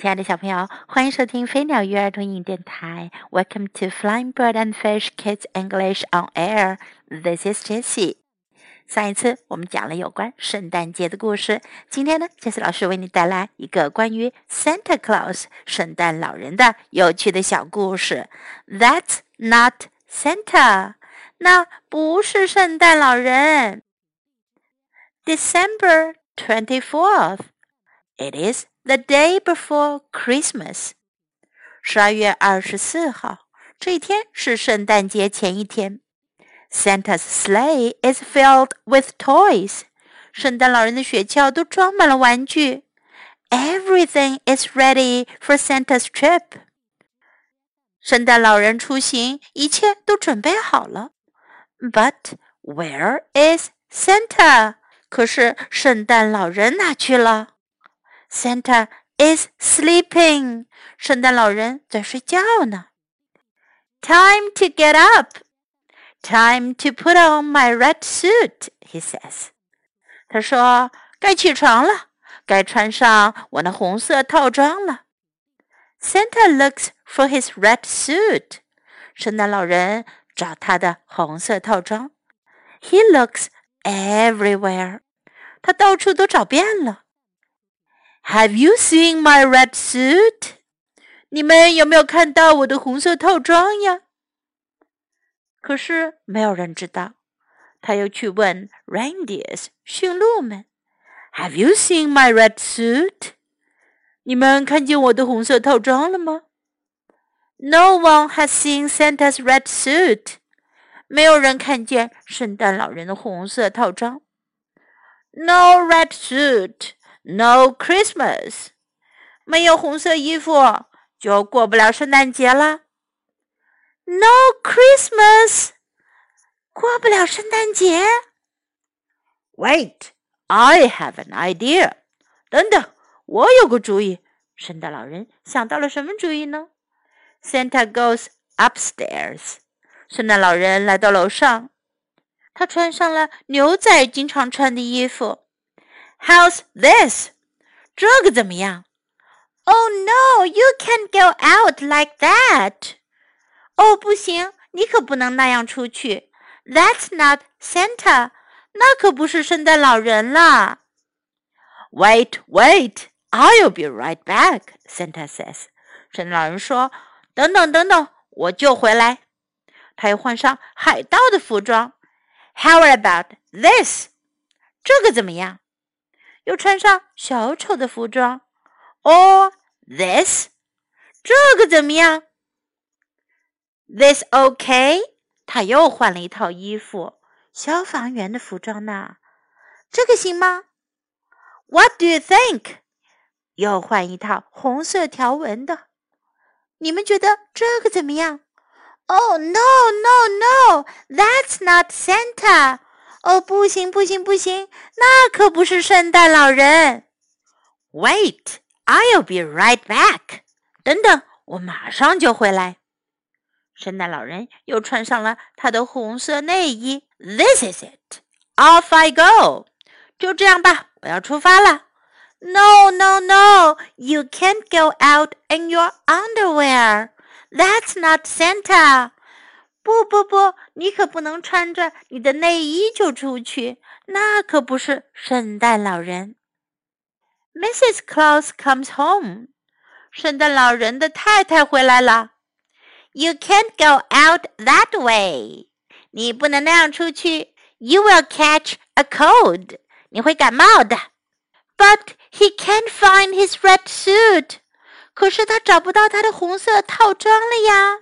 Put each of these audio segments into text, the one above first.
亲爱的小朋友，欢迎收听飞鸟鱼儿童英语电台。Welcome to Flying Bird and Fish Kids English on Air. This is Jessie. 上一次我们讲了有关圣诞节的故事，今天呢，Jessie 老师为你带来一个关于 Santa Claus 圣诞老人的有趣的小故事。That's not Santa. 那不是圣诞老人。December twenty fourth. It is the day before Christmas，十二月二十四号，这一天是圣诞节前一天。Santa's sleigh is filled with toys，圣诞老人的雪橇都装满了玩具。Everything is ready for Santa's trip，圣诞老人出行，一切都准备好了。But where is Santa？可是圣诞老人哪去了 ？Santa is sleeping. 圣诞老人在睡觉呢。Time to get up. Time to put on my red suit, he says. 他说：“该起床了，该穿上我那红色套装了。” Santa looks for his red suit. 圣诞老人找他的红色套装。He looks everywhere. 他到处都找遍了。 have you seen my red suit？你们有没有看到我的红色套装呀？可是没有人知道。他又去问 reindeers 驯鹿们：Have you seen my red suit？你们看见我的红色套装了吗？No one has seen Santa's red suit。没有人看见圣诞老人的红色套装。No red suit。 No Christmas，没有红色衣服就过不了圣诞节了。No Christmas，过不了圣诞节。Wait，I have an idea。等等，我有个主意。圣诞老人想到了什么主意呢？Santa goes upstairs。圣诞老人来到楼上，他穿上了牛仔经常穿的衣服。How's this? 这个怎么样？Oh no, you can't go out like that. 哦，不行，你可不能那样出去。That's not Santa. 那可不是圣诞老人了。Wait, wait, I'll be right back. Santa says. 圣诞老人说：“等等，等等，我就回来。”他又换上海盗的服装。How about this? 这个怎么样？ 又穿上小丑的服装，or this，这个怎么样？This OK？他又换了一套衣服，消防员的服装呢？这个行吗？What do you think？又换一套红色条纹的，你们觉得这个怎么样？Oh no no no！That's not Santa。哦，不行，不行，不行，那可不是圣诞老人。Wait, I'll be right back。等等，我马上就回来。圣诞老人又穿上了他的红色内衣。This is it. Off I go。就这样吧，我要出发了。No, no, no! You can't go out in your underwear. That's not Santa. 不不不，你可不能穿着你的内衣就出去，那可不是圣诞老人。Mrs. Claus comes home，圣诞老人的太太回来了。You can't go out that way，你不能那样出去。You will catch a cold，你会感冒的。But he can't find his red suit，可是他找不到他的红色套装了呀。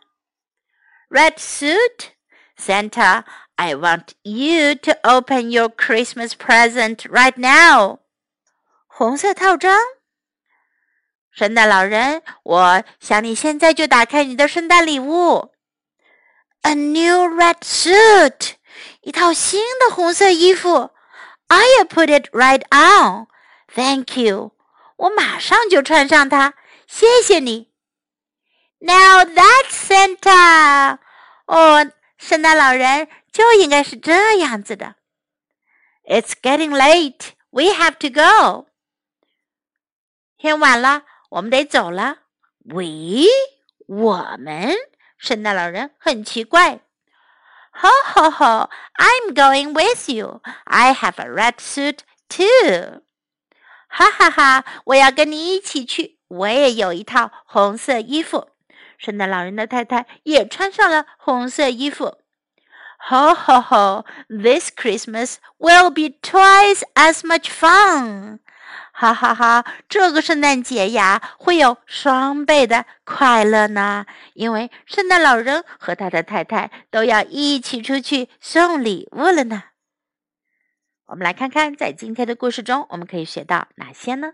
Red suit? Santa, I want you to open your Christmas present right now. 红色套装，圣诞老人，我想你现在就打开你的圣诞礼物。A new red suit，一套新的红色衣服。I'll put it right on. Thank you. 我马上就穿上它，谢谢你。 Now that's Santa！哦，圣诞老人就应该是这样子的。It's getting late. We have to go. 天晚了， 我们得走了。We，我们，圣诞老人很奇怪。Ho ho ho! I'm going with you. I have a red suit too. 哈哈哈！我要跟你一起去，我也有一套红色衣服。 圣诞老人的太太也穿上了红色衣服。Ho ho ho! This Christmas will be twice as much fun. 哈哈哈！这个圣诞节呀，会有双倍的快乐呢，因为圣诞老人和他的太太都要一起出去送礼物了呢。我们来看看，在今天的故事中，我们可以学到哪些呢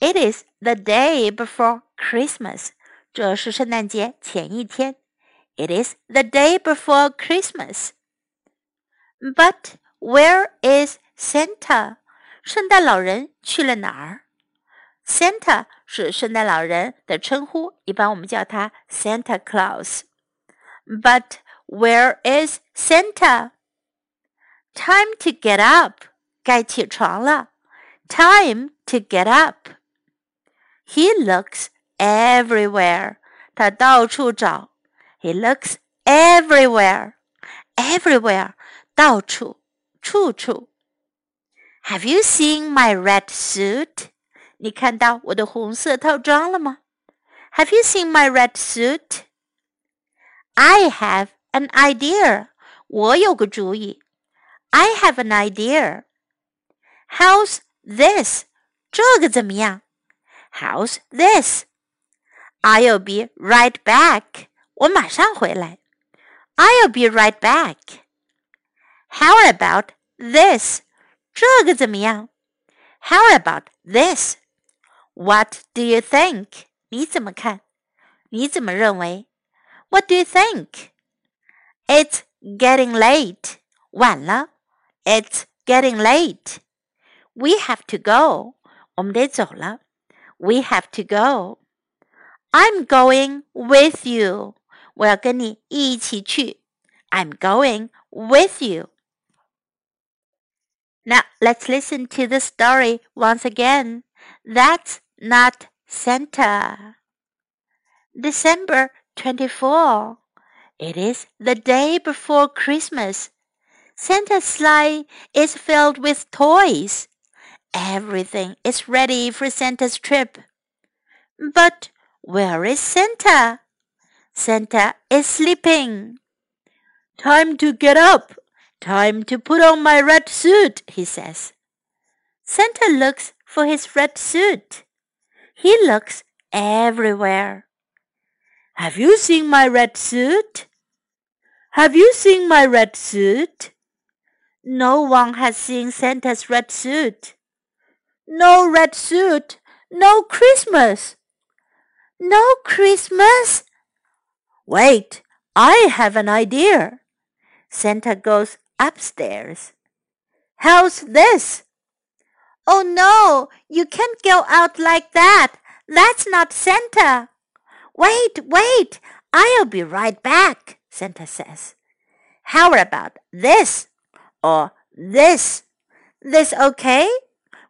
？It is the day before Christmas，这是圣诞节前一天。It is the day before Christmas。But where is Santa？圣诞老人去了哪儿？Santa 是圣诞老人的称呼，一般我们叫他 Santa Claus。But where is Santa? Time to get up，该起床了。Time to get up. He looks everywhere，他到处找。He looks everywhere, everywhere，到处，处处。have you seen my red suit? 你看到我的红色套装了吗？Have you seen my red suit? I have an idea. 我有个主意。I have an idea. How's this? 这个怎么样？How's this? I'll be right back. 我马上回来。I'll be right back. How about this? 这个怎么样？How about this? What do you think? 你怎么看？你怎么认为？What do you think? It's getting late. 晚了。It's getting late. We have to go. 我们得走了。We have to go. I'm going with you. 我要跟你一起去。I'm going with you. Now let's listen to the story once again. That's not Santa. December 24. It is the day before Christmas. Santa's sleigh is filled with toys. Everything is ready for Santa's trip. But where is Santa? Santa is sleeping. Time to get up, Time to put on my red suit, he says. Santa looks for his red suit. He looks everywhere. Have you seen my red suit? Have you seen my red suit? No one has seen Santa's red suit. No red suit, no Christmas. No Christmas? Wait, I have an idea. Santa goes upstairs. How's this? Oh no, you can't go out like that. That's not Santa. Wait, wait, I'll be right back, Santa says. How about this? Or this? This okay?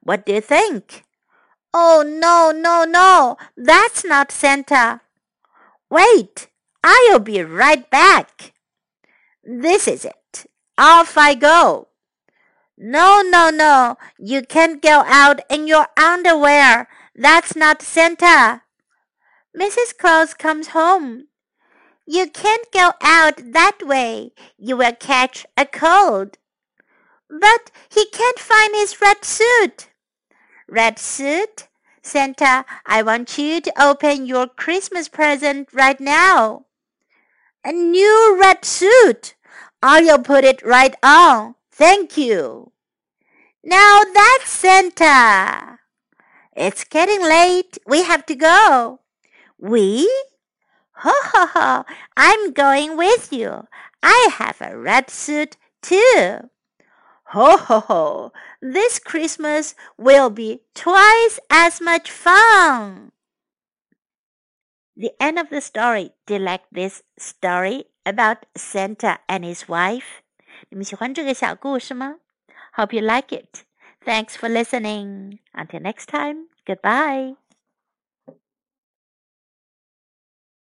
What do you think? Oh no, no, no, that's not Santa. Wait, I'll be right back. This is it. Off I go. No, no, no. You can't go out in your underwear. That's not Santa. Mrs. Claus comes home. You can't go out that way. You will catch a cold. But he can't find his red suit. Red suit? Santa, I want you to open your Christmas present right now. A new red suit. I'll put it right on. Thank you. Now that's Santa. It's getting late. We have to go. We? Ho ho ho. I'm going with you. I have a red suit too. Ho ho ho. This Christmas will be twice as much fun. The end of the story. Do you like this story about Santa and his wife? 你们喜欢这个小故事吗？Hope you like it. Thanks for listening. Until next time. Goodbye.